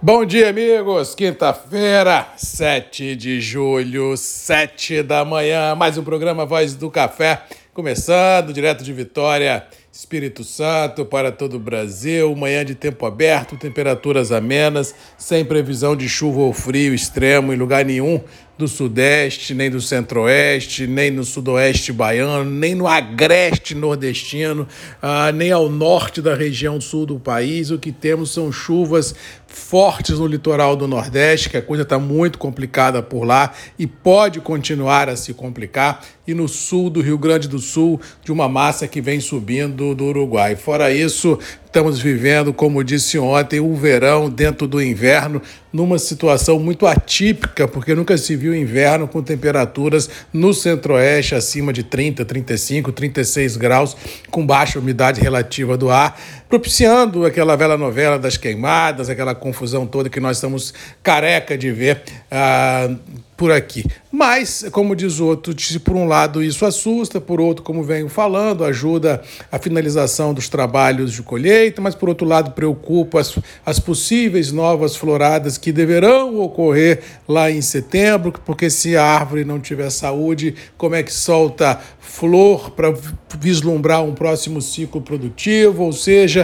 Bom dia, amigos! Quinta-feira, 7 de julho, 7 da manhã, mais um programa Voz do Café, começando direto de Vitória, Espírito Santo, para todo o Brasil. Manhã de tempo aberto, temperaturas amenas, sem previsão de chuva ou frio extremo em lugar nenhum do Sudeste, nem do Centro-Oeste, nem no Sudoeste baiano, nem no Agreste nordestino, uh, nem ao norte da região sul do país. O que temos são chuvas fortes no litoral do Nordeste, que a coisa está muito complicada por lá e pode continuar a se complicar, e no sul do Rio Grande do Sul, de uma massa que vem subindo do Uruguai. Fora isso, estamos vivendo, como disse ontem, o verão dentro do inverno, numa situação muito atípica, porque nunca se viu inverno com temperaturas no centro-oeste acima de 30, 35, 36 graus, com baixa umidade relativa do ar, propiciando aquela velha novela das queimadas, aquela confusão toda que nós estamos careca de ver. Ah, por aqui. Mas, como diz o outro, se por um lado isso assusta, por outro, como venho falando, ajuda a finalização dos trabalhos de colheita, mas por outro lado preocupa as, as possíveis novas floradas que deverão ocorrer lá em setembro, porque se a árvore não tiver saúde, como é que solta flor para vislumbrar um próximo ciclo produtivo? Ou seja,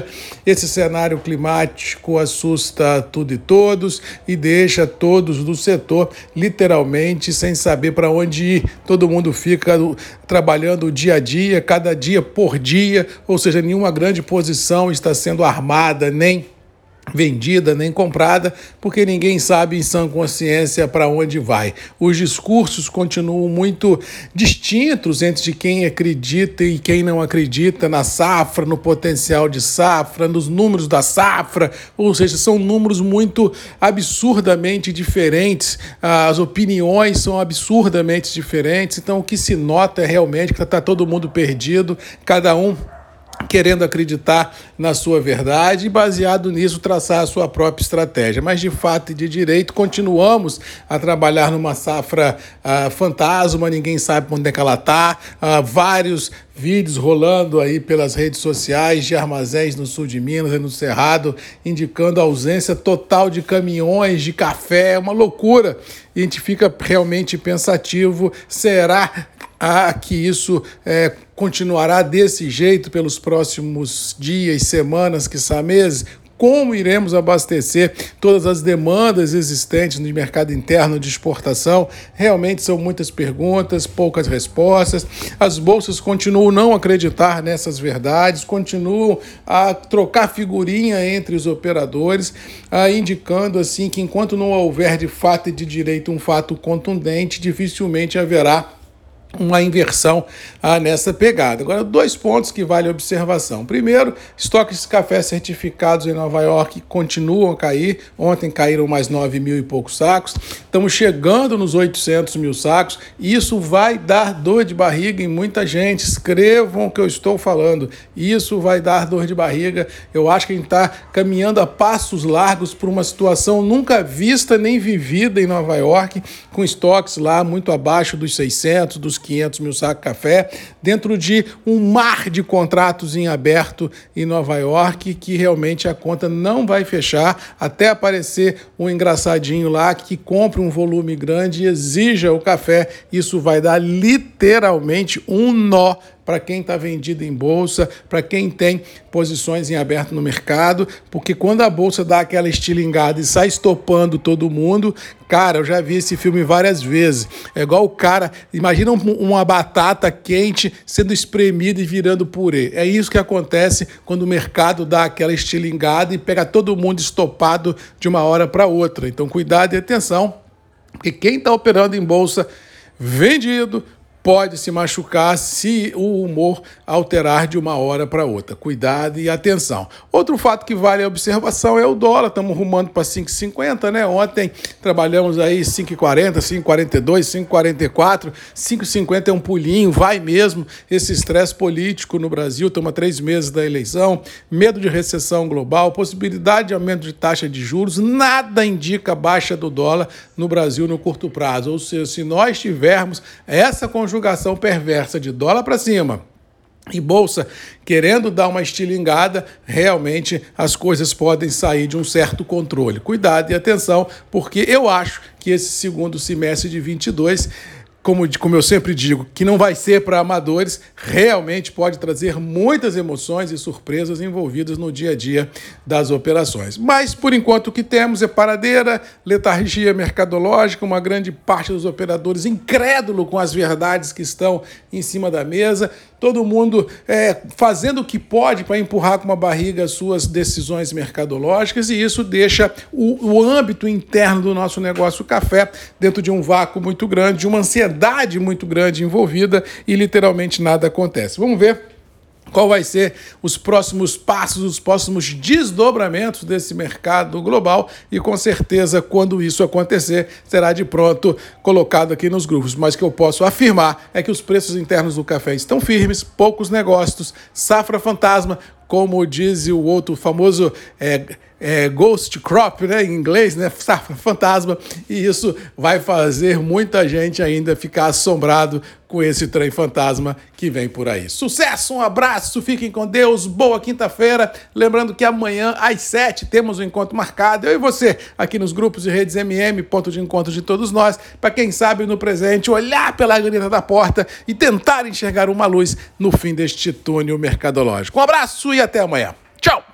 esse cenário climático assusta tudo e todos e deixa todos do setor literalmente sem saber para onde ir. Todo mundo fica trabalhando dia a dia, cada dia por dia, ou seja, nenhuma grande posição está sendo armada, nem vendida nem comprada, porque ninguém sabe em sã consciência para onde vai. Os discursos continuam muito distintos entre quem acredita e quem não acredita na safra, no potencial de safra, nos números da safra, ou seja, são números muito absurdamente diferentes, as opiniões são absurdamente diferentes, então o que se nota é realmente que está todo mundo perdido, cada um querendo acreditar na sua verdade e, baseado nisso, traçar a sua própria estratégia. Mas, de fato e de direito, continuamos a trabalhar numa safra uh, fantasma, ninguém sabe onde é que ela está, uh, vários vídeos rolando aí pelas redes sociais de armazéns no sul de Minas e no Cerrado, indicando a ausência total de caminhões de café, é uma loucura. E a gente fica realmente pensativo, será a que isso é, continuará desse jeito pelos próximos dias, semanas, quiçá meses? Como iremos abastecer todas as demandas existentes no mercado interno de exportação? Realmente são muitas perguntas, poucas respostas. As bolsas continuam não acreditar nessas verdades, continuam a trocar figurinha entre os operadores, indicando assim que enquanto não houver de fato e de direito um fato contundente, dificilmente haverá uma inversão ah, nessa pegada. Agora, dois pontos que vale observação. Primeiro, estoques de café certificados em Nova York continuam a cair. Ontem caíram mais 9 mil e poucos sacos. Estamos chegando nos 800 mil sacos. Isso vai dar dor de barriga em muita gente. Escrevam o que eu estou falando. Isso vai dar dor de barriga. Eu acho que a gente está caminhando a passos largos por uma situação nunca vista nem vivida em Nova York, com estoques lá muito abaixo dos 600, dos 500 mil sacos de café, dentro de um mar de contratos em aberto em Nova York, que realmente a conta não vai fechar até aparecer um engraçadinho lá que compre um volume grande e exija o café. Isso vai dar literalmente um nó para quem está vendido em bolsa, para quem tem posições em aberto no mercado, porque quando a bolsa dá aquela estilingada e sai estopando todo mundo, cara, eu já vi esse filme várias vezes. É igual o cara, imagina uma batata quente sendo espremida e virando purê. É isso que acontece quando o mercado dá aquela estilingada e pega todo mundo estopado de uma hora para outra. Então, cuidado e atenção, porque quem está operando em bolsa vendido pode se machucar se o humor alterar de uma hora para outra. Cuidado e atenção. Outro fato que vale a observação é o dólar. Estamos rumando para 5,50, né? Ontem trabalhamos aí 5,40, 5,42, 5,44. 5,50 é um pulinho, vai mesmo. Esse estresse político no Brasil, estamos a três meses da eleição, medo de recessão global, possibilidade de aumento de taxa de juros, nada indica baixa do dólar no Brasil no curto prazo. Ou seja, se nós tivermos essa conjuntura conjugação perversa de dólar para cima e bolsa querendo dar uma estilingada, realmente as coisas podem sair de um certo controle. Cuidado e atenção, porque eu acho que esse segundo semestre de 22 como, como eu sempre digo, que não vai ser para amadores, realmente pode trazer muitas emoções e surpresas envolvidas no dia a dia das operações. Mas, por enquanto, o que temos é paradeira, letargia mercadológica, uma grande parte dos operadores incrédulo com as verdades que estão em cima da mesa, todo mundo é, fazendo o que pode para empurrar com uma barriga as suas decisões mercadológicas, e isso deixa o, o âmbito interno do nosso negócio café dentro de um vácuo muito grande, de uma ansiedade muito grande envolvida e literalmente nada acontece. Vamos ver qual vai ser os próximos passos, os próximos desdobramentos desse mercado global e com certeza quando isso acontecer será de pronto colocado aqui nos grupos. Mas que eu posso afirmar é que os preços internos do café estão firmes, poucos negócios, safra fantasma, como diz o outro famoso é, é, ghost crop, né, em inglês, né, fantasma, e isso vai fazer muita gente ainda ficar assombrado com esse trem fantasma que vem por aí. Sucesso, um abraço, fiquem com Deus, boa quinta-feira. Lembrando que amanhã às sete temos um encontro marcado, eu e você, aqui nos grupos de redes MM, ponto de encontro de todos nós, para quem sabe no presente olhar pela granita da porta e tentar enxergar uma luz no fim deste túnel mercadológico. Um abraço e até amanhã. Tchau!